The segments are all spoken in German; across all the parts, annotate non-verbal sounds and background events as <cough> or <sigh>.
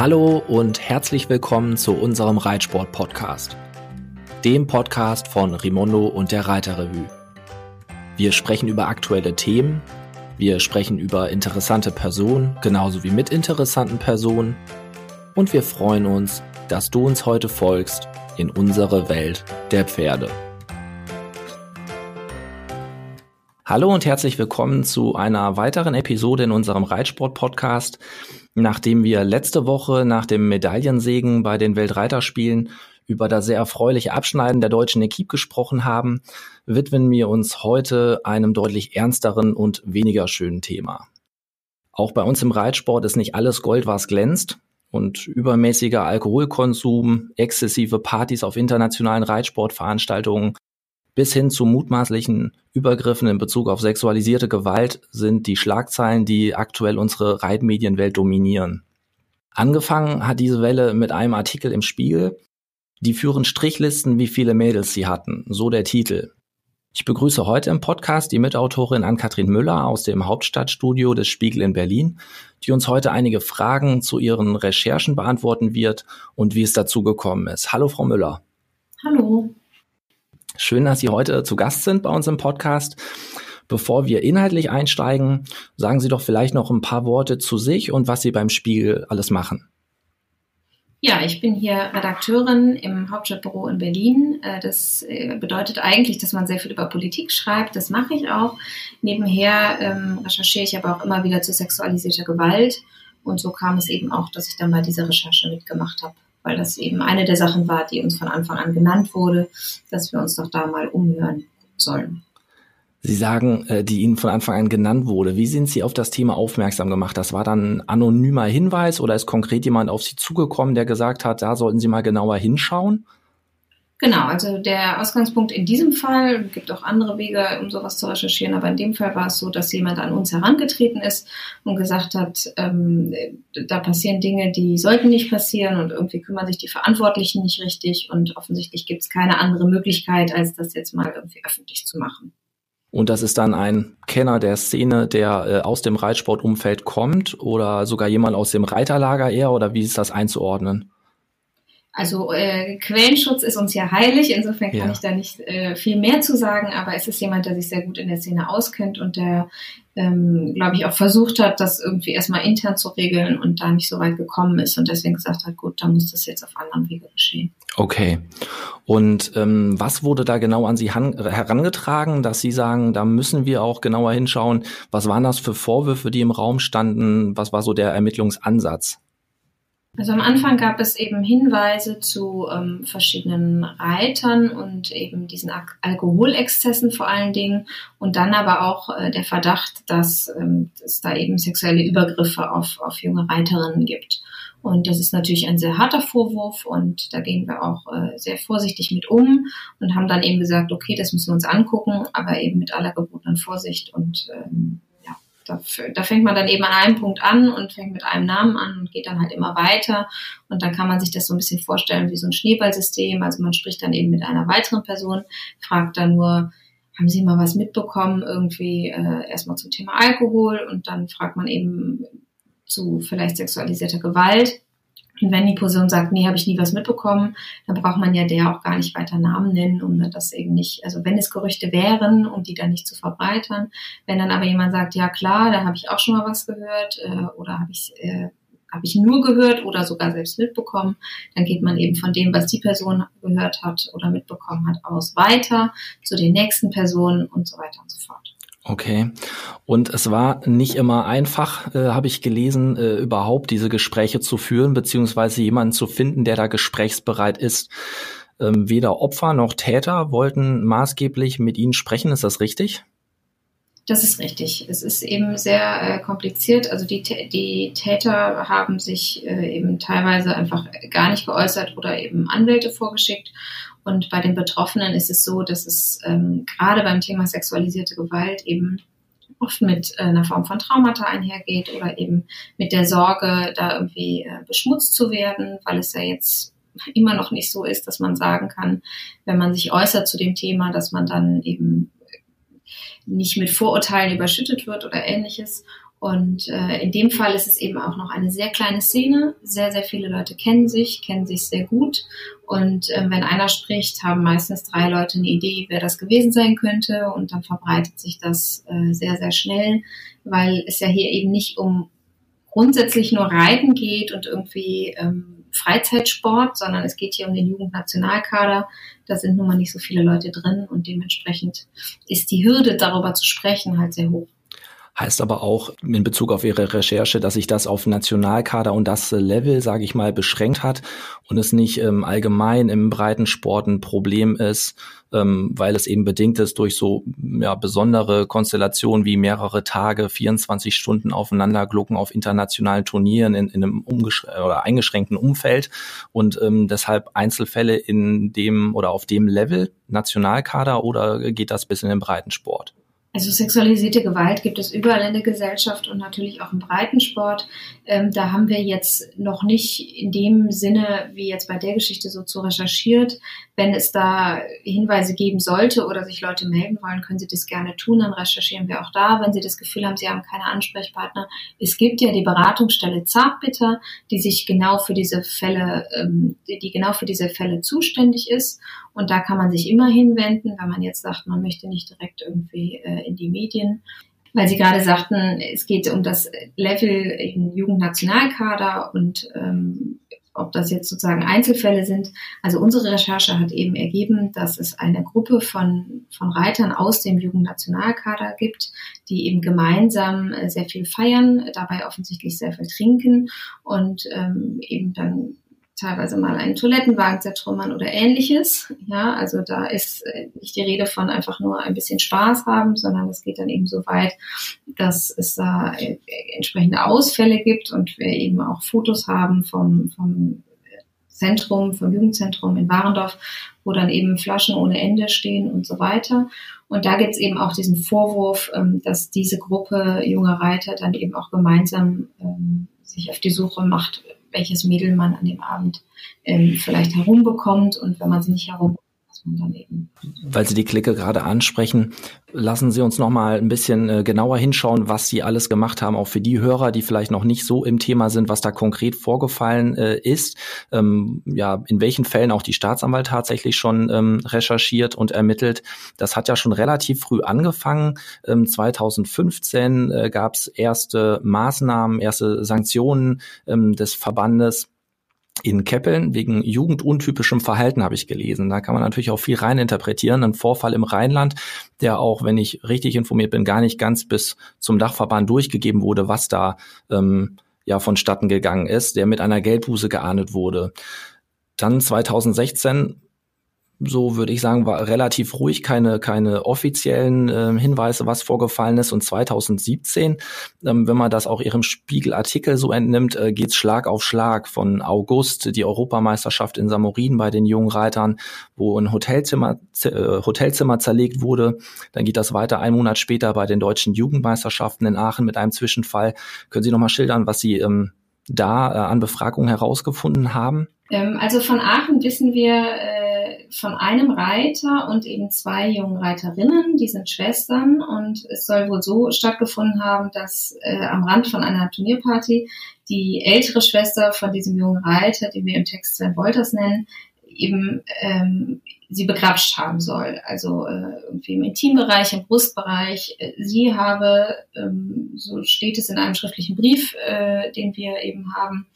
Hallo und herzlich willkommen zu unserem Reitsport-Podcast, dem Podcast von Rimondo und der Reiterrevue. Wir sprechen über aktuelle Themen, wir sprechen über interessante Personen, genauso wie mit interessanten Personen und wir freuen uns, dass du uns heute folgst in unsere Welt der Pferde. Hallo und herzlich willkommen zu einer weiteren Episode in unserem Reitsport-Podcast. Nachdem wir letzte Woche nach dem Medaillensegen bei den Weltreiterspielen über das sehr erfreuliche Abschneiden der deutschen Equipe gesprochen haben, widmen wir uns heute einem deutlich ernsteren und weniger schönen Thema. Auch bei uns im Reitsport ist nicht alles Gold, was glänzt. Und übermäßiger Alkoholkonsum, exzessive Partys auf internationalen Reitsportveranstaltungen bis hin zu mutmaßlichen Übergriffen in Bezug auf sexualisierte Gewalt sind die Schlagzeilen, die aktuell unsere Reitmedienwelt dominieren. Angefangen hat diese Welle mit einem Artikel im Spiegel. Die führen Strichlisten, wie viele Mädels sie hatten. So der Titel. Ich begrüße heute im Podcast die Mitautorin Ann-Kathrin Müller aus dem Hauptstadtstudio des Spiegel in Berlin, die uns heute einige Fragen zu ihren Recherchen beantworten wird und wie es dazu gekommen ist. Hallo, Frau Müller. Hallo. Schön, dass Sie heute zu Gast sind bei uns im Podcast. Bevor wir inhaltlich einsteigen, sagen Sie doch vielleicht noch ein paar Worte zu sich und was Sie beim Spiegel alles machen. Ja, ich bin hier Redakteurin im Hauptstadtbüro in Berlin. Äh, das äh, bedeutet eigentlich, dass man sehr viel über Politik schreibt. Das mache ich auch. Nebenher ähm, recherchiere ich aber auch immer wieder zu sexualisierter Gewalt. Und so kam es eben auch, dass ich dann bei dieser Recherche mitgemacht habe weil das eben eine der Sachen war, die uns von Anfang an genannt wurde, dass wir uns doch da mal umhören sollen. Sie sagen, äh, die Ihnen von Anfang an genannt wurde. Wie sind Sie auf das Thema aufmerksam gemacht? Das war dann ein anonymer Hinweis oder ist konkret jemand auf Sie zugekommen, der gesagt hat, da sollten Sie mal genauer hinschauen? Genau, also der Ausgangspunkt in diesem Fall, gibt auch andere Wege, um sowas zu recherchieren, aber in dem Fall war es so, dass jemand an uns herangetreten ist und gesagt hat, ähm, da passieren Dinge, die sollten nicht passieren und irgendwie kümmern sich die Verantwortlichen nicht richtig und offensichtlich gibt es keine andere Möglichkeit, als das jetzt mal irgendwie öffentlich zu machen. Und das ist dann ein Kenner der Szene, der äh, aus dem Reitsportumfeld kommt oder sogar jemand aus dem Reiterlager eher oder wie ist das einzuordnen? Also äh, Quellenschutz ist uns ja heilig, insofern kann ja. ich da nicht äh, viel mehr zu sagen, aber es ist jemand, der sich sehr gut in der Szene auskennt und der, ähm, glaube ich, auch versucht hat, das irgendwie erstmal intern zu regeln und da nicht so weit gekommen ist und deswegen gesagt hat, gut, dann muss das jetzt auf anderen Wege geschehen. Okay. Und ähm, was wurde da genau an Sie herangetragen, dass Sie sagen, da müssen wir auch genauer hinschauen? Was waren das für Vorwürfe, die im Raum standen? Was war so der Ermittlungsansatz? Also am Anfang gab es eben Hinweise zu ähm, verschiedenen Reitern und eben diesen Al Alkoholexzessen vor allen Dingen und dann aber auch äh, der Verdacht, dass ähm, es da eben sexuelle Übergriffe auf, auf junge Reiterinnen gibt. Und das ist natürlich ein sehr harter Vorwurf und da gehen wir auch äh, sehr vorsichtig mit um und haben dann eben gesagt, okay, das müssen wir uns angucken, aber eben mit aller gebotenen Vorsicht und ähm, da, da fängt man dann eben an einem Punkt an und fängt mit einem Namen an und geht dann halt immer weiter. Und dann kann man sich das so ein bisschen vorstellen wie so ein Schneeballsystem. Also man spricht dann eben mit einer weiteren Person, fragt dann nur, haben Sie mal was mitbekommen, irgendwie äh, erstmal zum Thema Alkohol und dann fragt man eben zu vielleicht sexualisierter Gewalt und wenn die Person sagt, nee, habe ich nie was mitbekommen, dann braucht man ja der auch gar nicht weiter Namen nennen, um das eben nicht, also wenn es Gerüchte wären, um die dann nicht zu verbreitern. Wenn dann aber jemand sagt, ja klar, da habe ich auch schon mal was gehört äh, oder habe ich äh, habe ich nur gehört oder sogar selbst mitbekommen, dann geht man eben von dem, was die Person gehört hat oder mitbekommen hat, aus weiter zu den nächsten Personen und so weiter und so fort. Okay. Und es war nicht immer einfach, äh, habe ich gelesen, äh, überhaupt diese Gespräche zu führen, beziehungsweise jemanden zu finden, der da gesprächsbereit ist. Ähm, weder Opfer noch Täter wollten maßgeblich mit Ihnen sprechen. Ist das richtig? Das ist richtig. Es ist eben sehr äh, kompliziert. Also die, die Täter haben sich äh, eben teilweise einfach gar nicht geäußert oder eben Anwälte vorgeschickt. Und bei den Betroffenen ist es so, dass es ähm, gerade beim Thema sexualisierte Gewalt eben oft mit äh, einer Form von Traumata einhergeht oder eben mit der Sorge, da irgendwie äh, beschmutzt zu werden, weil es ja jetzt immer noch nicht so ist, dass man sagen kann, wenn man sich äußert zu dem Thema, dass man dann eben nicht mit Vorurteilen überschüttet wird oder ähnliches. Und äh, in dem Fall ist es eben auch noch eine sehr kleine Szene. Sehr, sehr viele Leute kennen sich, kennen sich sehr gut. Und äh, wenn einer spricht, haben meistens drei Leute eine Idee, wer das gewesen sein könnte. Und dann verbreitet sich das äh, sehr, sehr schnell, weil es ja hier eben nicht um grundsätzlich nur Reiten geht und irgendwie ähm, Freizeitsport, sondern es geht hier um den Jugendnationalkader. Da sind nun mal nicht so viele Leute drin und dementsprechend ist die Hürde, darüber zu sprechen, halt sehr hoch. Heißt aber auch in Bezug auf Ihre Recherche, dass sich das auf Nationalkader und das Level, sage ich mal, beschränkt hat und es nicht ähm, allgemein im Breitensport ein Problem ist, ähm, weil es eben bedingt ist durch so ja, besondere Konstellationen wie mehrere Tage, 24 Stunden aufeinander glucken auf internationalen Turnieren in, in einem oder eingeschränkten Umfeld und ähm, deshalb Einzelfälle in dem oder auf dem Level Nationalkader oder geht das bis in den Breitensport? Also sexualisierte Gewalt gibt es überall in der Gesellschaft und natürlich auch im Breitensport. Ähm, da haben wir jetzt noch nicht in dem Sinne, wie jetzt bei der Geschichte so zu recherchiert. Wenn es da Hinweise geben sollte oder sich Leute melden wollen, können sie das gerne tun. Dann recherchieren wir auch da. Wenn sie das Gefühl haben, sie haben keine Ansprechpartner. Es gibt ja die Beratungsstelle Zartbitter, die sich genau für diese Fälle, ähm, die genau für diese Fälle zuständig ist. Und da kann man sich immer hinwenden, wenn man jetzt sagt, man möchte nicht direkt irgendwie äh, in die Medien. Weil Sie gerade sagten, es geht um das Level im Jugendnationalkader und ähm, ob das jetzt sozusagen Einzelfälle sind. Also unsere Recherche hat eben ergeben, dass es eine Gruppe von, von Reitern aus dem Jugendnationalkader gibt, die eben gemeinsam äh, sehr viel feiern, dabei offensichtlich sehr viel trinken und ähm, eben dann teilweise mal einen Toilettenwagen zertrümmern oder ähnliches. Ja, also da ist äh, nicht die Rede von einfach nur ein bisschen Spaß haben, sondern es geht dann eben so weit, dass es da äh, entsprechende Ausfälle gibt und wir eben auch Fotos haben vom, vom Zentrum, vom Jugendzentrum in Warendorf, wo dann eben Flaschen ohne Ende stehen und so weiter. Und da gibt es eben auch diesen Vorwurf, ähm, dass diese Gruppe junger Reiter dann eben auch gemeinsam ähm, sich auf die Suche macht welches Mädel man an dem Abend ähm, vielleicht herumbekommt. Und wenn man sie nicht herumbekommt, Weil Sie die Clique gerade ansprechen, lassen Sie uns noch mal ein bisschen äh, genauer hinschauen, was Sie alles gemacht haben, auch für die Hörer, die vielleicht noch nicht so im Thema sind, was da konkret vorgefallen äh, ist. Ähm, ja, in welchen Fällen auch die Staatsanwalt tatsächlich schon ähm, recherchiert und ermittelt. Das hat ja schon relativ früh angefangen. Ähm, 2015 äh, gab es erste Maßnahmen, erste Sanktionen ähm, des Verbandes in Keppeln wegen jugenduntypischem Verhalten habe ich gelesen. Da kann man natürlich auch viel reininterpretieren. Ein Vorfall im Rheinland, der auch, wenn ich richtig informiert bin, gar nicht ganz bis zum Dachverband durchgegeben wurde, was da ähm, ja vonstatten gegangen ist, der mit einer Geldbuße geahndet wurde. Dann 2016 so würde ich sagen, war relativ ruhig, keine, keine offiziellen äh, Hinweise, was vorgefallen ist. Und 2017, ähm, wenn man das auch ihrem Spiegelartikel so entnimmt, äh, geht's Schlag auf Schlag von August, die Europameisterschaft in Samorin bei den jungen Reitern, wo ein Hotelzimmer, äh, Hotelzimmer zerlegt wurde. Dann geht das weiter einen Monat später bei den deutschen Jugendmeisterschaften in Aachen mit einem Zwischenfall. Können Sie noch mal schildern, was Sie ähm, da äh, an Befragungen herausgefunden haben? Ähm, also von Aachen wissen wir, äh, von einem Reiter und eben zwei jungen Reiterinnen, die sind Schwestern und es soll wohl so stattgefunden haben, dass äh, am Rand von einer Turnierparty die ältere Schwester von diesem jungen Reiter, den wir im Text Sven Wolters nennen, eben ähm, sie begrapscht haben soll. Also äh, irgendwie im Intimbereich, im Brustbereich. Sie habe, ähm, so steht es in einem schriftlichen Brief, äh, den wir eben haben,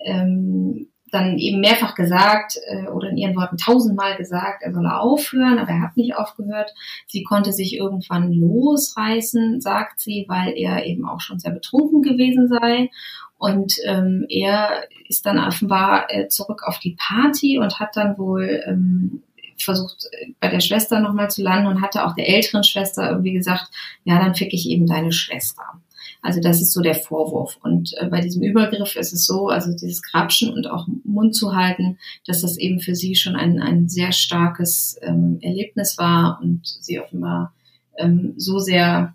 ähm, dann eben mehrfach gesagt äh, oder in ihren Worten tausendmal gesagt, er solle aufhören, aber er hat nicht aufgehört. Sie konnte sich irgendwann losreißen, sagt sie, weil er eben auch schon sehr betrunken gewesen sei. Und ähm, er ist dann offenbar äh, zurück auf die Party und hat dann wohl ähm, versucht, bei der Schwester nochmal zu landen und hatte auch der älteren Schwester irgendwie gesagt, ja, dann fick ich eben deine Schwester. Also das ist so der Vorwurf. Und äh, bei diesem Übergriff ist es so, also dieses Grapschen und auch Mund zu halten, dass das eben für sie schon ein, ein sehr starkes ähm, Erlebnis war und sie offenbar ähm, so sehr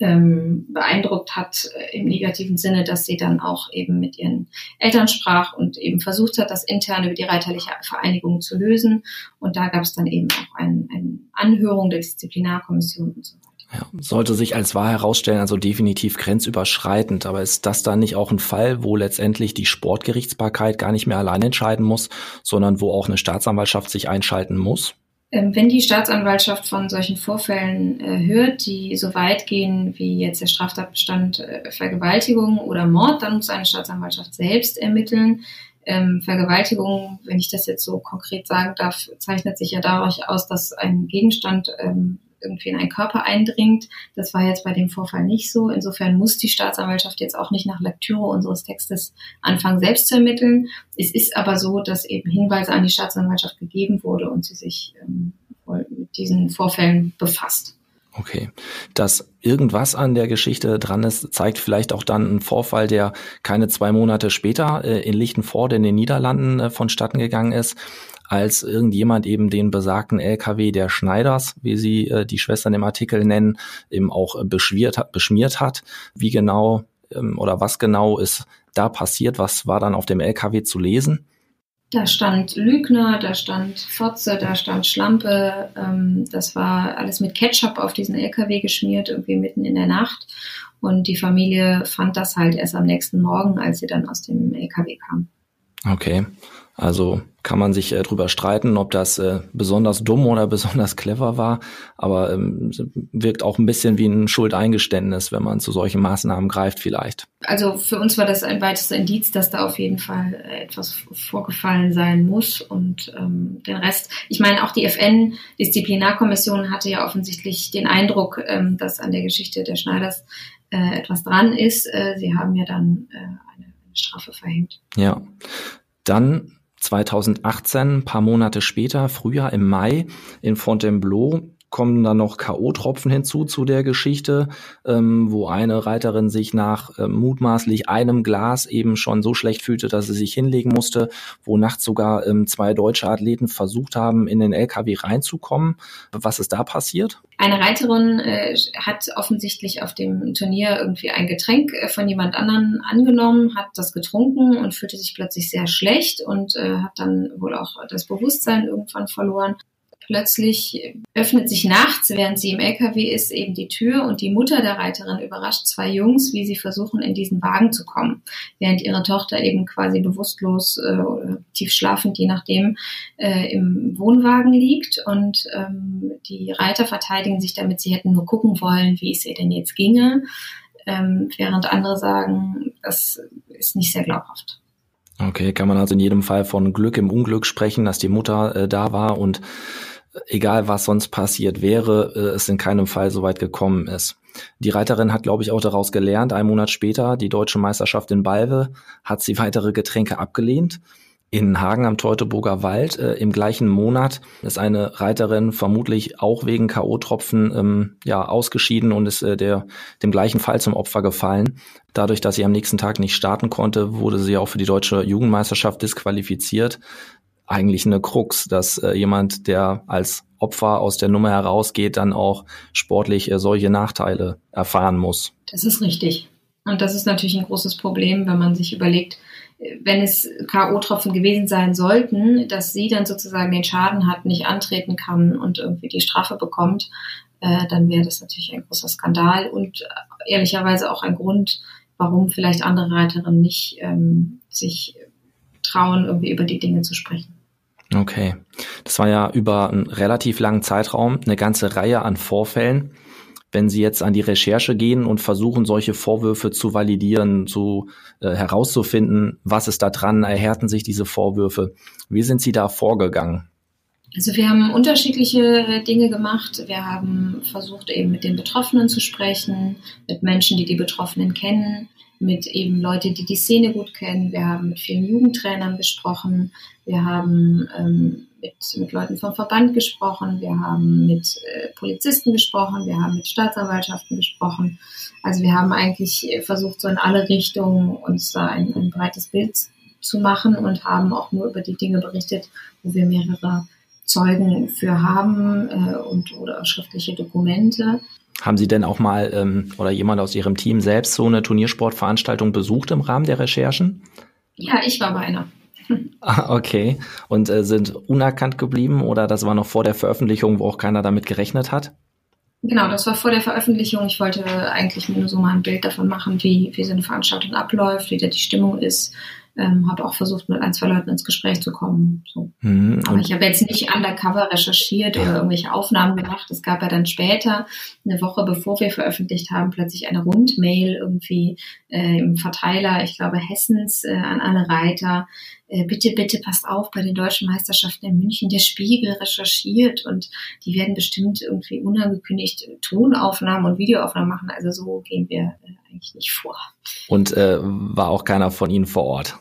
ähm, beeindruckt hat äh, im negativen Sinne, dass sie dann auch eben mit ihren Eltern sprach und eben versucht hat, das intern über die reiterliche Vereinigung zu lösen. Und da gab es dann eben auch ein, eine Anhörung der Disziplinarkommission und so weiter. Ja, sollte sich als wahr herausstellen, also definitiv grenzüberschreitend. Aber ist das dann nicht auch ein Fall, wo letztendlich die Sportgerichtsbarkeit gar nicht mehr allein entscheiden muss, sondern wo auch eine Staatsanwaltschaft sich einschalten muss? Ähm, wenn die Staatsanwaltschaft von solchen Vorfällen äh, hört, die so weit gehen wie jetzt der Straftatbestand äh, Vergewaltigung oder Mord, dann muss eine Staatsanwaltschaft selbst ermitteln. Ähm, Vergewaltigung, wenn ich das jetzt so konkret sagen darf, zeichnet sich ja dadurch aus, dass ein Gegenstand ähm, irgendwie in einen Körper eindringt. Das war jetzt bei dem Vorfall nicht so. Insofern muss die Staatsanwaltschaft jetzt auch nicht nach Lektüre unseres Textes anfangen, selbst zu ermitteln. Es ist aber so, dass eben Hinweise an die Staatsanwaltschaft gegeben wurde und sie sich ähm, mit diesen Vorfällen befasst. Okay. Dass irgendwas an der Geschichte dran ist, zeigt vielleicht auch dann ein Vorfall, der keine zwei Monate später äh, in Lichtenford in den Niederlanden äh, vonstatten gegangen ist als irgendjemand eben den besagten LKW der Schneiders, wie sie äh, die Schwestern im Artikel nennen, eben auch äh, beschmiert hat, beschmiert hat. Wie genau ähm, oder was genau ist da passiert? Was war dann auf dem LKW zu lesen? Da stand Lügner, da stand Fotze, da stand Schlampe. Ähm, das war alles mit Ketchup auf diesen LKW geschmiert, irgendwie mitten in der Nacht. Und die Familie fand das halt erst am nächsten Morgen, als sie dann aus dem LKW kam. Okay. Also kann man sich äh, drüber streiten, ob das äh, besonders dumm oder <laughs> besonders clever war, aber ähm, wirkt auch ein bisschen wie ein Schuldeingeständnis, wenn man zu solchen Maßnahmen greift vielleicht. Also für uns war das ein weiteres Indiz, dass da auf jeden Fall äh, etwas vorgefallen sein muss und ähm, den Rest. Ich meine, auch die FN-Disziplinarkommission hatte ja offensichtlich den Eindruck, ähm, dass an der Geschichte der Schneiders äh, etwas dran ist. Äh, sie haben ja dann äh, Strafe verhängt. Ja. Dann 2018, ein paar Monate später, Frühjahr im Mai in Fontainebleau, kommen dann noch K.O.-Tropfen hinzu zu der Geschichte, ähm, wo eine Reiterin sich nach äh, mutmaßlich einem Glas eben schon so schlecht fühlte, dass sie sich hinlegen musste, wo nachts sogar ähm, zwei deutsche Athleten versucht haben, in den LKW reinzukommen. Was ist da passiert? Eine Reiterin äh, hat offensichtlich auf dem Turnier irgendwie ein Getränk äh, von jemand anderen angenommen, hat das getrunken und fühlte sich plötzlich sehr schlecht und äh, hat dann wohl auch das Bewusstsein irgendwann verloren. Plötzlich öffnet sich nachts, während sie im LKW ist, eben die Tür und die Mutter der Reiterin überrascht zwei Jungs, wie sie versuchen, in diesen Wagen zu kommen, während ihre Tochter eben quasi bewusstlos äh, tief schlafend, je nachdem, äh, im Wohnwagen liegt. Und ähm, die Reiter verteidigen sich damit, sie hätten nur gucken wollen, wie es ihr denn jetzt ginge, ähm, während andere sagen, das ist nicht sehr glaubhaft. Okay, kann man also in jedem Fall von Glück im Unglück sprechen, dass die Mutter äh, da war und egal was sonst passiert wäre, äh, es in keinem Fall so weit gekommen ist. Die Reiterin hat, glaube ich, auch daraus gelernt. Ein Monat später, die deutsche Meisterschaft in Balve, hat sie weitere Getränke abgelehnt. In Hagen am Teutoburger Wald äh, im gleichen Monat ist eine Reiterin vermutlich auch wegen K.O.-Tropfen ähm, ja, ausgeschieden und ist äh, der, dem gleichen Fall zum Opfer gefallen. Dadurch, dass sie am nächsten Tag nicht starten konnte, wurde sie auch für die deutsche Jugendmeisterschaft disqualifiziert eigentlich eine Krux, dass äh, jemand, der als Opfer aus der Nummer herausgeht, dann auch sportlich äh, solche Nachteile erfahren muss. Das ist richtig. Und das ist natürlich ein großes Problem, wenn man sich überlegt, wenn es K.O.-Tropfen gewesen sein sollten, dass sie dann sozusagen den Schaden hat, nicht antreten kann und irgendwie die Strafe bekommt, äh, dann wäre das natürlich ein großer Skandal und äh, ehrlicherweise auch ein Grund, warum vielleicht andere Reiterinnen nicht ähm, sich trauen, irgendwie über die Dinge zu sprechen. Okay. Das war ja über einen relativ langen Zeitraum eine ganze Reihe an Vorfällen. Wenn Sie jetzt an die Recherche gehen und versuchen, solche Vorwürfe zu validieren, zu äh, herauszufinden, was ist da dran, erhärten sich diese Vorwürfe. Wie sind Sie da vorgegangen? Also wir haben unterschiedliche Dinge gemacht. Wir haben versucht, eben mit den Betroffenen zu sprechen, mit Menschen, die die Betroffenen kennen mit eben Leute, die die Szene gut kennen. Wir haben mit vielen Jugendtrainern gesprochen. Wir haben ähm, mit, mit Leuten vom Verband gesprochen. Wir haben mit äh, Polizisten gesprochen. Wir haben mit Staatsanwaltschaften gesprochen. Also wir haben eigentlich versucht, so in alle Richtungen uns da ein, ein breites Bild zu machen und haben auch nur über die Dinge berichtet, wo wir mehrere Zeugen für haben äh, und oder schriftliche Dokumente. Haben Sie denn auch mal ähm, oder jemand aus Ihrem Team selbst so eine Turniersportveranstaltung besucht im Rahmen der Recherchen? Ja, ich war bei einer. <laughs> Ah, okay. Und äh, sind unerkannt geblieben oder das war noch vor der Veröffentlichung, wo auch keiner damit gerechnet hat? Genau, das war vor der Veröffentlichung. Ich wollte eigentlich nur so mal ein Bild davon machen, wie, wie so eine Veranstaltung abläuft, wie da die Stimmung ist, ähm, habe auch versucht, mit ein, zwei Leuten ins Gespräch zu kommen. So. Mhm, Aber ich habe jetzt nicht undercover recherchiert oder irgendwelche Aufnahmen gemacht. Es gab ja dann später, eine Woche bevor wir veröffentlicht haben, plötzlich eine Rundmail irgendwie äh, im Verteiler, ich glaube Hessens, äh, an alle Reiter. Äh, bitte, bitte passt auf bei den deutschen Meisterschaften in München. Der Spiegel recherchiert und die werden bestimmt irgendwie unangekündigt Tonaufnahmen und Videoaufnahmen machen. Also so gehen wir äh, eigentlich nicht vor. Und äh, war auch keiner von Ihnen vor Ort?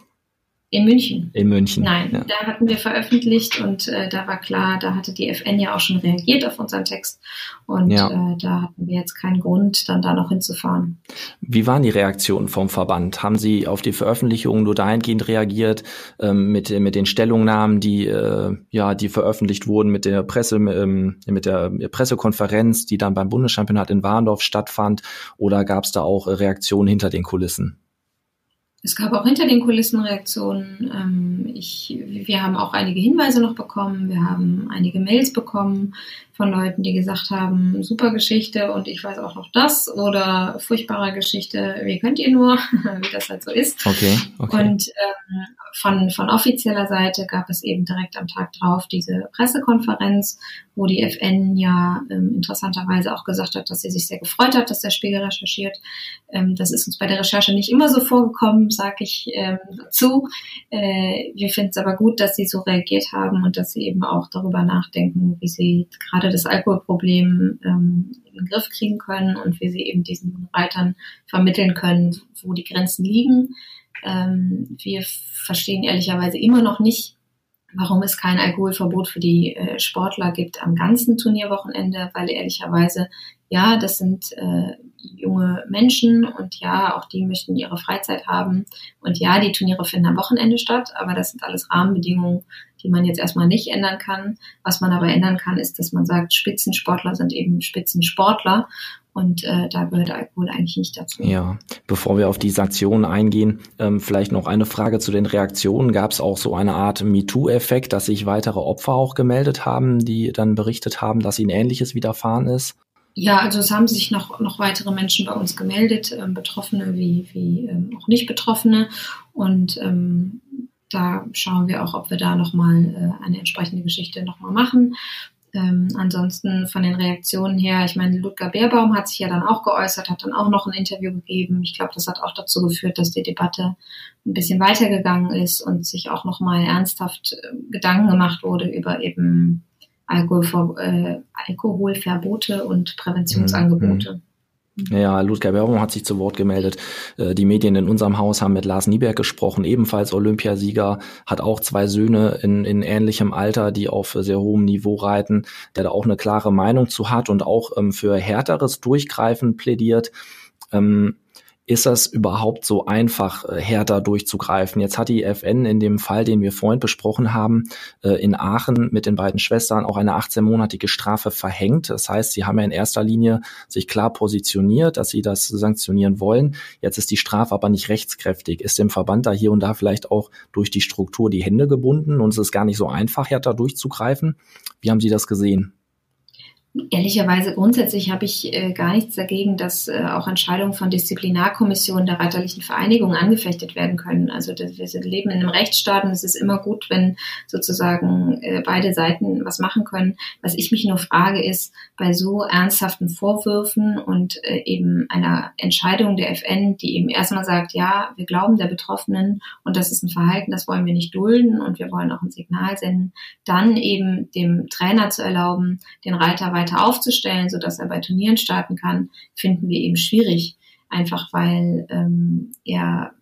In München. In München. Nein, ja. da hatten wir veröffentlicht und äh, da war klar, da hatte die FN ja auch schon reagiert auf unseren Text und ja. äh, da hatten wir jetzt keinen Grund, dann da noch hinzufahren. Wie waren die Reaktionen vom Verband? Haben Sie auf die Veröffentlichung nur dahingehend reagiert ähm, mit, mit den Stellungnahmen, die äh, ja die veröffentlicht wurden mit der Presse ähm, mit der Pressekonferenz, die dann beim Bundeschampionat in Warndorf stattfand, oder gab es da auch Reaktionen hinter den Kulissen? Es gab auch hinter den Kulissen Reaktionen. Ähm, ich, wir haben auch einige Hinweise noch bekommen. Wir haben einige Mails bekommen von Leuten, die gesagt haben, super Geschichte und ich weiß auch noch das oder furchtbare Geschichte, wie könnt ihr nur, <laughs> wie das halt so ist. Okay, okay. Und ähm, von, von offizieller Seite gab es eben direkt am Tag drauf diese Pressekonferenz, wo die FN ja ähm, interessanterweise auch gesagt hat, dass sie sich sehr gefreut hat, dass der Spiegel recherchiert. Ähm, das ist uns bei der Recherche nicht immer so vorgekommen, sage ich ähm, dazu. Äh, wir finden es aber gut, dass sie so reagiert haben und dass sie eben auch darüber nachdenken, wie sie gerade das Alkoholproblem ähm, in den Griff kriegen können und wie sie eben diesen Reitern vermitteln können, wo die Grenzen liegen. Ähm, wir verstehen ehrlicherweise immer noch nicht, warum es kein Alkoholverbot für die äh, Sportler gibt am ganzen Turnierwochenende, weil ehrlicherweise, ja, das sind äh, junge Menschen und ja, auch die möchten ihre Freizeit haben und ja, die Turniere finden am Wochenende statt, aber das sind alles Rahmenbedingungen, die man jetzt erstmal nicht ändern kann. Was man aber ändern kann, ist, dass man sagt, Spitzensportler sind eben Spitzensportler und äh, da gehört Alkohol eigentlich nicht dazu. Ja, bevor wir auf die Sanktionen eingehen, ähm, vielleicht noch eine Frage zu den Reaktionen. Gab es auch so eine Art MeToo-Effekt, dass sich weitere Opfer auch gemeldet haben, die dann berichtet haben, dass ihnen Ähnliches widerfahren ist? Ja, also es haben sich noch, noch weitere Menschen bei uns gemeldet, ähm, Betroffene wie, wie ähm, auch Nicht-Betroffene. Und ähm, da schauen wir auch, ob wir da nochmal äh, eine entsprechende Geschichte nochmal machen. Ähm, ansonsten von den Reaktionen her, ich meine, Ludger Beerbaum hat sich ja dann auch geäußert, hat dann auch noch ein Interview gegeben. Ich glaube, das hat auch dazu geführt, dass die Debatte ein bisschen weitergegangen ist und sich auch nochmal ernsthaft äh, Gedanken gemacht wurde über eben Alkohol, äh, Alkoholverbote und Präventionsangebote. Mhm. Ja, Ludger Beerbaum hat sich zu Wort gemeldet. Äh, die Medien in unserem Haus haben mit Lars Nieberg gesprochen, ebenfalls Olympiasieger, hat auch zwei Söhne in, in ähnlichem Alter, die auf sehr hohem Niveau reiten, der da auch eine klare Meinung zu hat und auch ähm, für härteres Durchgreifen plädiert. Ähm, ist das überhaupt so einfach, äh, härter durchzugreifen? Jetzt hat die FN in dem Fall, den wir vorhin besprochen haben, äh, in Aachen mit den beiden Schwestern auch eine 18-monatige Strafe verhängt. Das heißt, sie haben ja in erster Linie sich klar positioniert, dass sie das sanktionieren wollen. Jetzt ist die Strafe aber nicht rechtskräftig. Ist dem Verband da hier und da vielleicht auch durch die Struktur die Hände gebunden und es ist gar nicht so einfach, härter durchzugreifen? Wie haben Sie das gesehen? Ehrlicherweise grundsätzlich habe ich äh, gar nichts dagegen, dass äh, auch Entscheidungen von Disziplinarkommissionen der reiterlichen Vereinigung angefechtet werden können. Also das, wir leben in einem Rechtsstaat und es ist immer gut, wenn sozusagen äh, beide Seiten was machen können. Was ich mich nur frage, ist bei so ernsthaften Vorwürfen und äh, eben einer Entscheidung der FN, die eben erstmal sagt, ja, wir glauben der Betroffenen und das ist ein Verhalten, das wollen wir nicht dulden und wir wollen auch ein Signal senden, dann eben dem Trainer zu erlauben, den Reiter weiter weiter aufzustellen, sodass er bei Turnieren starten kann, finden wir eben schwierig. Einfach weil ähm, er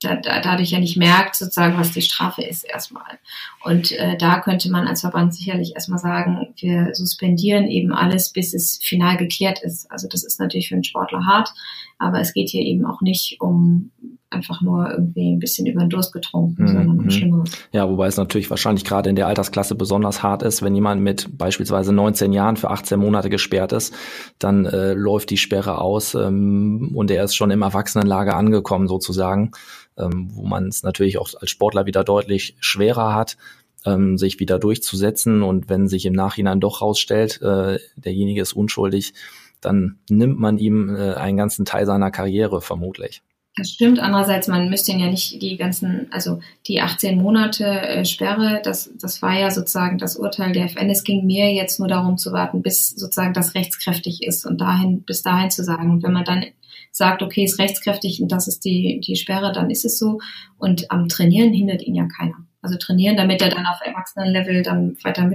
da, da, dadurch ja nicht merkt, sozusagen, was die Strafe ist erstmal. Und äh, da könnte man als Verband sicherlich erstmal sagen, wir suspendieren eben alles, bis es final geklärt ist. Also das ist natürlich für einen Sportler hart, aber es geht hier eben auch nicht um einfach nur irgendwie ein bisschen über den Durst getrunken, mhm. sondern mhm. Schlimmeres. Ja, wobei es natürlich wahrscheinlich gerade in der Altersklasse besonders hart ist, wenn jemand mit beispielsweise 19 Jahren für 18 Monate gesperrt ist, dann äh, läuft die Sperre aus ähm, und er ist schon im Erwachsenenlager angekommen sozusagen, ähm, wo man es natürlich auch als Sportler wieder deutlich schwerer hat. ähm, sich wieder durchzusetzen. Und wenn sich im Nachhinein doch rausstellt, äh, derjenige ist unschuldig, dann nimmt man ihm äh, einen ganzen Teil seiner Karriere vermutlich. Das stimmt. Andererseits, man müsste ihn ja nicht die ganzen, also die 18 Monate äh, Sperre, das, das war ja sozusagen das Urteil der FN. Es ging mir jetzt nur darum zu warten, bis sozusagen das rechtskräftig ist und dahin, bis dahin zu sagen. Und wenn man dann sagt, okay, ist rechtskräftig und das ist die, die Sperre, dann ist es so. Und am Trainieren hindert ihn ja keiner. Also trainieren, damit er dann auf Erwachsenenlevel dann weiter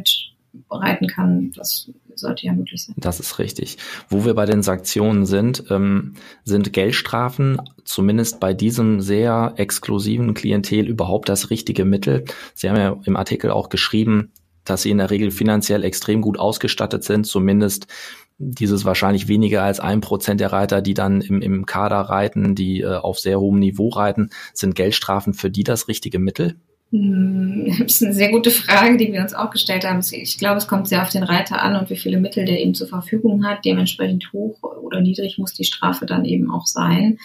mitreiten kann, das sollte ja möglich sein. Das ist richtig. Wo wir bei den Sanktionen sind, ähm, sind Geldstrafen zumindest bei diesem sehr exklusiven Klientel überhaupt das richtige Mittel. Sie haben ja im Artikel auch geschrieben, dass sie in der Regel finanziell extrem gut ausgestattet sind, zumindest dieses wahrscheinlich weniger als ein Prozent der Reiter, die dann im, im Kader reiten, die äh, auf sehr hohem Niveau reiten, sind Geldstrafen für die das richtige Mittel? Hm, das ist eine sehr gute Frage, die wir uns auch gestellt haben. Ich glaube, es kommt sehr auf den Reiter an und wie viele Mittel der eben zur Verfügung hat. Dementsprechend hoch oder niedrig muss die Strafe dann eben auch sein.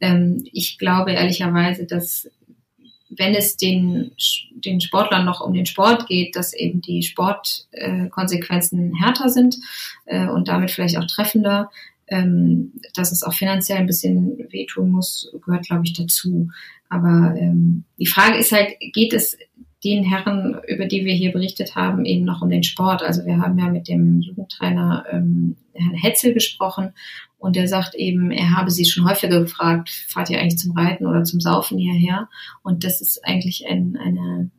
Ähm, ich glaube ehrlicherweise, dass wenn es den, den Sportlern noch um den Sport geht, dass eben die Sportkonsequenzen härter sind äh, und damit vielleicht auch treffender. Ähm, dass es auch finanziell ein bisschen wehtun muss, gehört, glaube ich, dazu. Aber ähm, die Frage ist halt, geht es den Herren, über die wir hier berichtet haben, eben noch um den Sport? Also wir haben ja mit dem Jugendtrainer ähm, Herrn Hetzel gesprochen und der sagt eben, er habe sie schon häufiger gefragt, fahrt ihr eigentlich zum Reiten oder zum Saufen hierher? Und das ist eigentlich ein, eine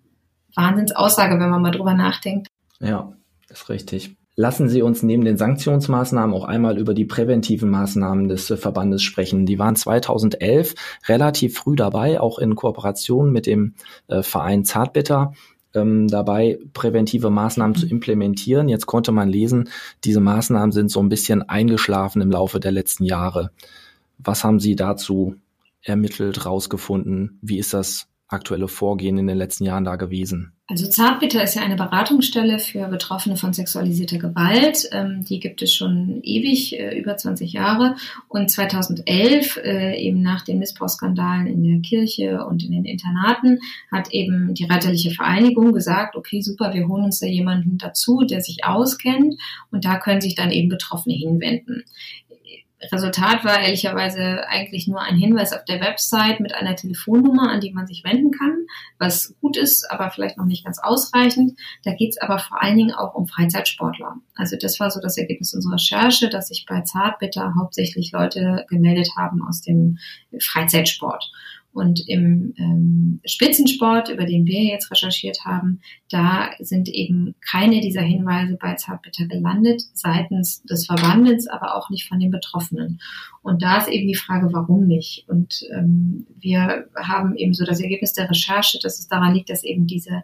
Wahnsinnsaussage, wenn man mal drüber nachdenkt. Ja, ist richtig. Lassen Sie uns neben den Sanktionsmaßnahmen auch einmal über die präventiven Maßnahmen des äh, Verbandes sprechen. Die waren 2011 relativ früh dabei, auch in Kooperation mit dem äh, Verein Zartbitter. Ähm, dabei präventive Maßnahmen zu implementieren. Jetzt konnte man lesen, diese Maßnahmen sind so ein bisschen eingeschlafen im Laufe der letzten Jahre. Was haben Sie dazu ermittelt, rausgefunden? Wie ist das aktuelle Vorgehen in den letzten Jahren da gewesen? Also Zartbitter ist ja eine Beratungsstelle für Betroffene von sexualisierter Gewalt. Ähm, die gibt es schon ewig, äh, über 20 Jahre. Und 2011, äh, eben nach den Missbrauchsskandalen in der Kirche und in den Internaten, hat eben die Reiterliche Vereinigung gesagt, okay, super, wir holen uns da jemanden dazu, der sich auskennt. Und da können sich dann eben Betroffene hinwenden. Resultat war ehrlicherweise eigentlich nur ein Hinweis auf der Website mit einer Telefonnummer, an die man sich wenden kann, was gut ist, aber vielleicht noch nicht ganz ausreichend. Da geht es aber vor allen Dingen auch um Freizeitsportler. Also das war so das Ergebnis unserer Recherche, dass sich bei Zartbitter hauptsächlich Leute gemeldet haben aus dem Freizeitsport. Und im ähm, Spitzensport, über den wir jetzt recherchiert haben, da sind eben keine dieser Hinweise bei Zartbitter gelandet, seitens des Verbandes, aber auch nicht von den Betroffenen. Und da ist eben die Frage, warum nicht? Und ähm, wir haben eben so das Ergebnis der Recherche, dass es daran liegt, dass eben diese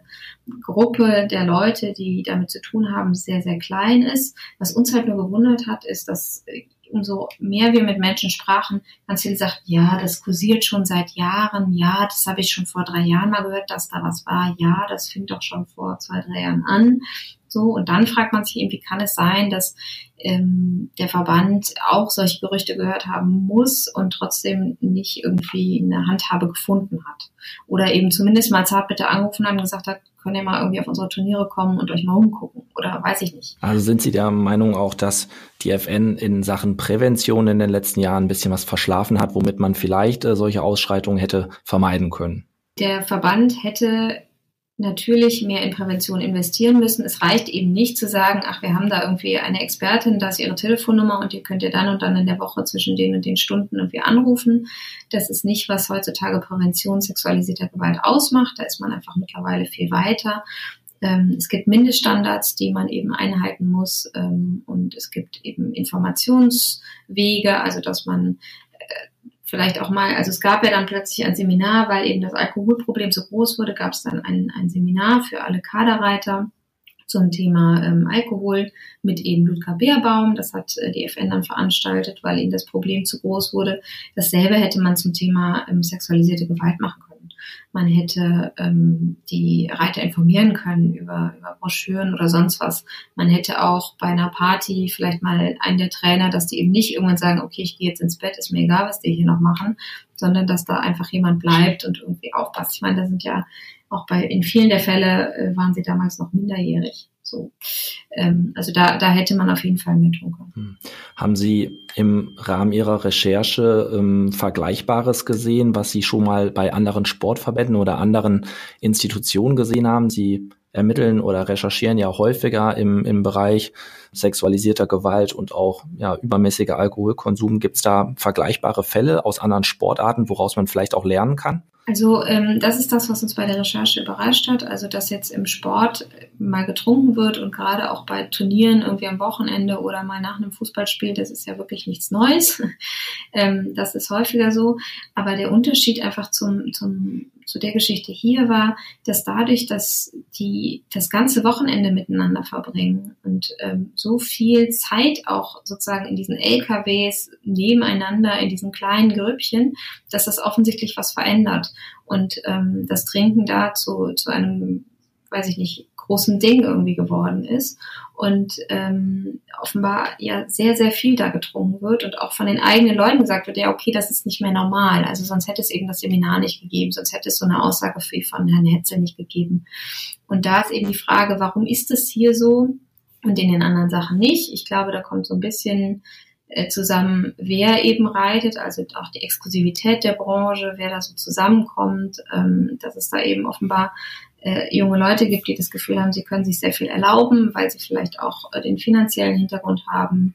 Gruppe der Leute, die damit zu tun haben, sehr, sehr klein ist. Was uns halt nur gewundert hat, ist, dass umso mehr wir mit Menschen sprachen, ganz viele sagten, ja, das kursiert schon seit Jahren, ja, das habe ich schon vor drei Jahren mal gehört, dass da was war, ja, das fing doch schon vor zwei, drei Jahren an. So, und dann fragt man sich eben, wie kann es sein, dass ähm, der Verband auch solche Gerüchte gehört haben muss und trotzdem nicht irgendwie eine Handhabe gefunden hat. Oder eben zumindest mal zart bitte angerufen hat und gesagt hat, könnt ihr mal irgendwie auf unsere Turniere kommen und euch mal umgucken. Oder weiß ich nicht. Also sind Sie der Meinung auch, dass die FN in Sachen Prävention in den letzten Jahren ein bisschen was verschlafen hat, womit man vielleicht äh, solche Ausschreitungen hätte vermeiden können? Der Verband hätte natürlich mehr in Prävention investieren müssen. Es reicht eben nicht zu sagen, ach, wir haben da irgendwie eine Expertin, da ist ihre Telefonnummer und die könnt ihr dann und dann in der Woche zwischen den und den Stunden irgendwie anrufen. Das ist nicht, was heutzutage Prävention sexualisierter Gewalt ausmacht. Da ist man einfach mittlerweile viel weiter. Ähm, es gibt Mindeststandards, die man eben einhalten muss ähm, und es gibt eben Informationswege, also dass man vielleicht auch mal, also es gab ja dann plötzlich ein Seminar, weil eben das Alkoholproblem so groß wurde, gab es dann ein, ein Seminar für alle Kaderreiter zum Thema ähm, Alkohol mit eben Ludger Beerbaum. Das hat äh, die FN dann veranstaltet, weil ihnen das Problem zu groß wurde. Dasselbe hätte man zum Thema ähm, sexualisierte Gewalt machen können. Man hätte ähm, die Reiter informieren können über, über Broschüren oder sonst was. Man hätte auch bei einer Party vielleicht mal einen der Trainer, dass die eben nicht irgendwann sagen, okay, ich gehe jetzt ins Bett, ist mir egal, was die hier noch machen, sondern dass da einfach jemand bleibt und irgendwie aufpasst. Ich meine, da sind ja auch bei in vielen der Fälle äh, waren sie damals noch minderjährig. So, ähm, also da, da hätte man auf jeden Fall mehr tun können. Hm. Haben Sie im Rahmen Ihrer Recherche ähm, Vergleichbares gesehen, was Sie schon mal bei anderen Sportverbänden oder anderen Institutionen gesehen haben? Sie ermitteln oder recherchieren ja häufiger im, im Bereich sexualisierter Gewalt und auch ja, übermäßiger Alkoholkonsum. Gibt es da vergleichbare Fälle aus anderen Sportarten, woraus man vielleicht auch lernen kann? Also ähm, das ist das, was uns bei der Recherche überrascht hat. Also dass jetzt im Sport mal getrunken wird und gerade auch bei Turnieren irgendwie am Wochenende oder mal nach einem Fußballspiel, das ist ja wirklich nichts Neues. <laughs> ähm, das ist häufiger so. Aber der Unterschied einfach zum, zum zu der Geschichte hier war, dass dadurch, dass die das ganze Wochenende miteinander verbringen und ähm, so viel Zeit auch sozusagen in diesen LKWs nebeneinander in diesen kleinen Grüppchen, dass das offensichtlich was verändert. Und ähm, das Trinken da zu, zu einem, weiß ich nicht, großen Ding irgendwie geworden ist und ähm, offenbar ja sehr, sehr viel da getrunken wird und auch von den eigenen Leuten gesagt wird, ja, okay, das ist nicht mehr normal. Also sonst hätte es eben das Seminar nicht gegeben, sonst hätte es so eine Aussage von Herrn Hetzel nicht gegeben. Und da ist eben die Frage, warum ist es hier so und in den anderen Sachen nicht? Ich glaube, da kommt so ein bisschen äh, zusammen, wer eben reitet, also auch die Exklusivität der Branche, wer da so zusammenkommt, ähm, dass es da eben offenbar äh, junge Leute gibt, die das Gefühl haben, sie können sich sehr viel erlauben, weil sie vielleicht auch äh, den finanziellen Hintergrund haben.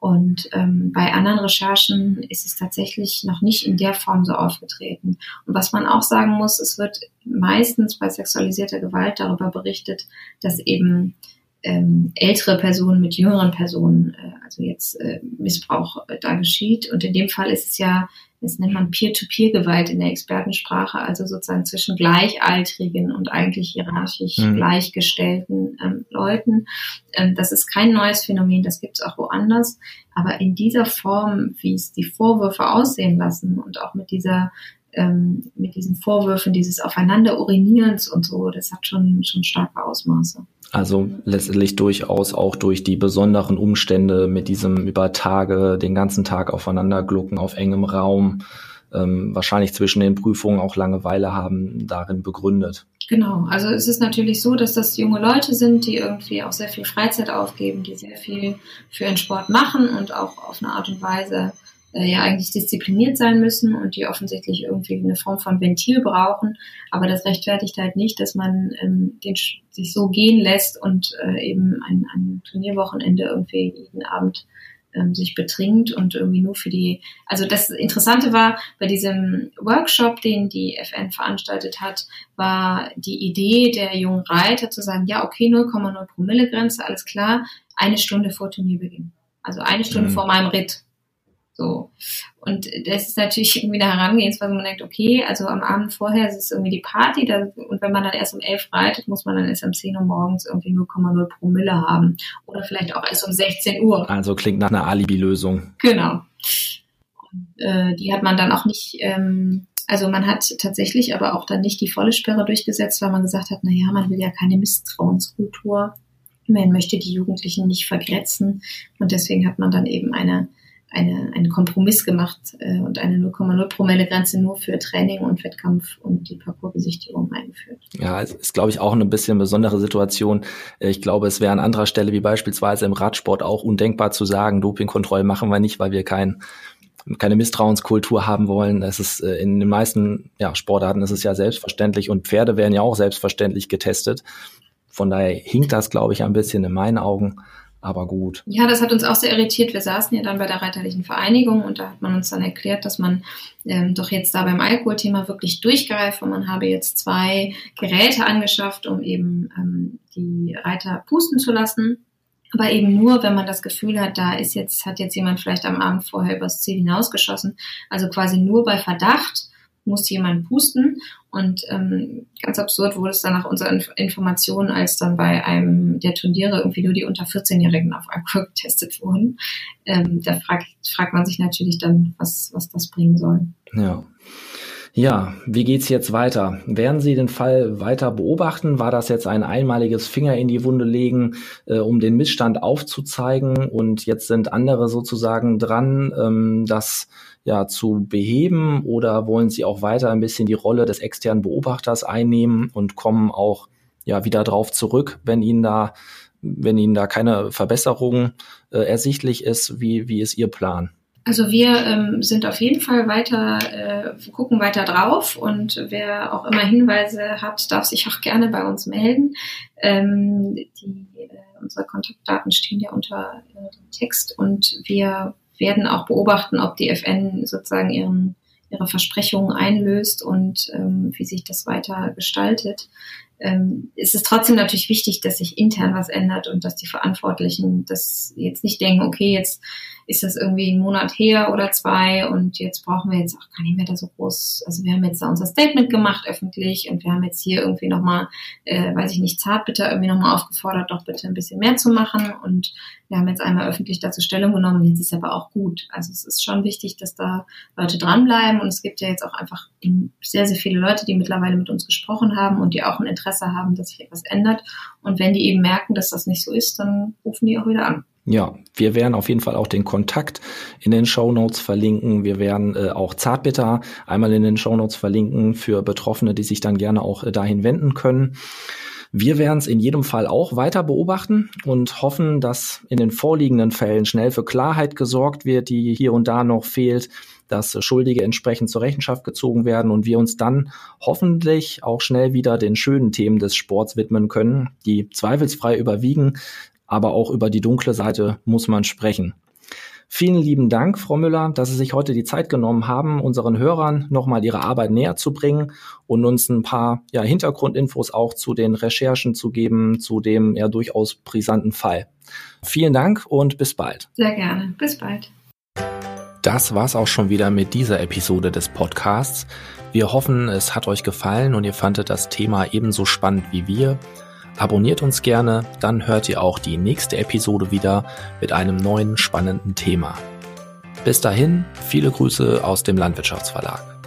Und ähm, bei anderen Recherchen ist es tatsächlich noch nicht in der Form so aufgetreten. Und was man auch sagen muss, es wird meistens bei sexualisierter Gewalt darüber berichtet, dass eben ähm, ältere Personen mit jüngeren Personen, äh, also jetzt äh, Missbrauch äh, da geschieht. Und in dem Fall ist es ja das nennt man Peer-to-Peer-Gewalt in der Expertensprache, also sozusagen zwischen Gleichaltrigen und eigentlich hierarchisch mhm. gleichgestellten ähm, Leuten. Ähm, das ist kein neues Phänomen, das gibt es auch woanders. Aber in dieser Form, wie es die Vorwürfe aussehen lassen und auch mit dieser ähm, mit diesen Vorwürfen dieses Aufeinander Urinierens und so, das hat schon, schon starke Ausmaße. Also letztendlich durchaus auch durch die besonderen Umstände mit diesem über Tage, den ganzen Tag aufeinander glucken auf engem Raum, ähm, wahrscheinlich zwischen den Prüfungen auch Langeweile haben, darin begründet. Genau, also es ist natürlich so, dass das junge Leute sind, die irgendwie auch sehr viel Freizeit aufgeben, die sehr viel für ihren Sport machen und auch auf eine Art und Weise ja eigentlich diszipliniert sein müssen und die offensichtlich irgendwie eine Form von Ventil brauchen. Aber das rechtfertigt halt nicht, dass man ähm, den, sich so gehen lässt und äh, eben ein, ein Turnierwochenende irgendwie jeden Abend ähm, sich betrinkt und irgendwie nur für die, also das Interessante war, bei diesem Workshop, den die FN veranstaltet hat, war die Idee der jungen Reiter zu sagen, ja, okay, 0,0 Promille Grenze, alles klar, eine Stunde vor Turnierbeginn. Also eine Stunde mhm. vor meinem Ritt. So. Und das ist natürlich irgendwie eine Herangehensweise, wo man denkt, okay, also am Abend vorher ist es irgendwie die Party, da, und wenn man dann erst um elf reitet, muss man dann erst um 10 Uhr morgens irgendwie 0,0 Promille haben. Oder vielleicht auch erst um 16 Uhr. Also klingt nach einer Alibi-Lösung. Genau. Und, äh, die hat man dann auch nicht, ähm, also man hat tatsächlich aber auch dann nicht die volle Sperre durchgesetzt, weil man gesagt hat, na ja, man will ja keine Misstrauenskultur. Man möchte die Jugendlichen nicht vergrätzen. Und deswegen hat man dann eben eine eine, einen Kompromiss gemacht äh, und eine 0,0 Promille Grenze nur für Training und Wettkampf und die Parcoursbesichtigung eingeführt. Ja, es ist, glaube ich, auch eine bisschen besondere Situation. Äh, ich glaube, es wäre an anderer Stelle, wie beispielsweise im Radsport, auch undenkbar zu sagen, Dopingkontrollen machen wir nicht, weil wir kein keine Misstrauenskultur haben wollen. Das ist äh, in den meisten ja, Sportarten ist es ja selbstverständlich und Pferde werden ja auch selbstverständlich getestet. Von daher hinkt das, glaube ich, ein bisschen in meinen Augen aber gut. Ja, das hat uns auch sehr irritiert. Wir saßen ja dann bei der Reiterlichen Vereinigung und da hat man uns dann erklärt, dass man ähm, doch jetzt da beim Alkoholthema wirklich durchgreift und man habe jetzt zwei Geräte angeschafft, um eben ähm, die Reiter pusten zu lassen. Aber eben nur, wenn man das Gefühl hat, da ist jetzt, hat jetzt jemand vielleicht am Abend vorher übers Ziel hinausgeschossen. Also quasi nur bei Verdacht muss jemand pusten. Und ähm, ganz absurd wurde es dann nach unseren Informationen, als dann bei einem der Turniere irgendwie nur die unter 14-Jährigen auf Alkohol <laughs> getestet wurden. Ähm, da fragt, fragt man sich natürlich dann, was, was das bringen soll. Ja. Ja, wie geht's jetzt weiter? Werden Sie den Fall weiter beobachten? War das jetzt ein einmaliges Finger in die Wunde legen, äh, um den Missstand aufzuzeigen und jetzt sind andere sozusagen dran, ähm, das ja zu beheben oder wollen Sie auch weiter ein bisschen die Rolle des externen Beobachters einnehmen und kommen auch ja wieder drauf zurück, wenn Ihnen da wenn Ihnen da keine Verbesserung äh, ersichtlich ist, wie, wie ist Ihr Plan? Also wir ähm, sind auf jeden Fall weiter, äh, gucken weiter drauf und wer auch immer Hinweise hat, darf sich auch gerne bei uns melden. Ähm, die, äh, unsere Kontaktdaten stehen ja unter äh, dem Text und wir werden auch beobachten, ob die FN sozusagen ihren, ihre Versprechungen einlöst und ähm, wie sich das weiter gestaltet ähm, ist es trotzdem natürlich wichtig, dass sich intern was ändert und dass die Verantwortlichen das jetzt nicht denken, okay, jetzt ist das irgendwie ein Monat her oder zwei und jetzt brauchen wir jetzt auch gar nicht mehr da so groß. Also wir haben jetzt da unser Statement gemacht öffentlich und wir haben jetzt hier irgendwie nochmal, äh, weiß ich nicht, Zartbitter irgendwie nochmal aufgefordert, doch bitte ein bisschen mehr zu machen und wir haben jetzt einmal öffentlich dazu Stellung genommen, jetzt ist aber auch gut. Also es ist schon wichtig, dass da Leute dranbleiben und es gibt ja jetzt auch einfach sehr, sehr viele Leute, die mittlerweile mit uns gesprochen haben und die auch ein Interesse haben, dass sich etwas ändert und wenn die eben merken, dass das nicht so ist, dann rufen die auch wieder an. Ja, wir werden auf jeden Fall auch den Kontakt in den Show Notes verlinken. Wir werden äh, auch Zartbitter einmal in den Show Notes verlinken für Betroffene, die sich dann gerne auch äh, dahin wenden können. Wir werden es in jedem Fall auch weiter beobachten und hoffen, dass in den vorliegenden Fällen schnell für Klarheit gesorgt wird, die hier und da noch fehlt, dass Schuldige entsprechend zur Rechenschaft gezogen werden und wir uns dann hoffentlich auch schnell wieder den schönen Themen des Sports widmen können, die zweifelsfrei überwiegen, aber auch über die dunkle Seite muss man sprechen. Vielen lieben Dank, Frau Müller, dass Sie sich heute die Zeit genommen haben, unseren Hörern nochmal ihre Arbeit näher zu bringen und uns ein paar ja, Hintergrundinfos auch zu den Recherchen zu geben, zu dem ja durchaus brisanten Fall. Vielen Dank und bis bald. Sehr gerne. Bis bald. Das war's auch schon wieder mit dieser Episode des Podcasts. Wir hoffen, es hat euch gefallen und ihr fandet das Thema ebenso spannend wie wir. Abonniert uns gerne, dann hört ihr auch die nächste Episode wieder mit einem neuen spannenden Thema. Bis dahin, viele Grüße aus dem Landwirtschaftsverlag.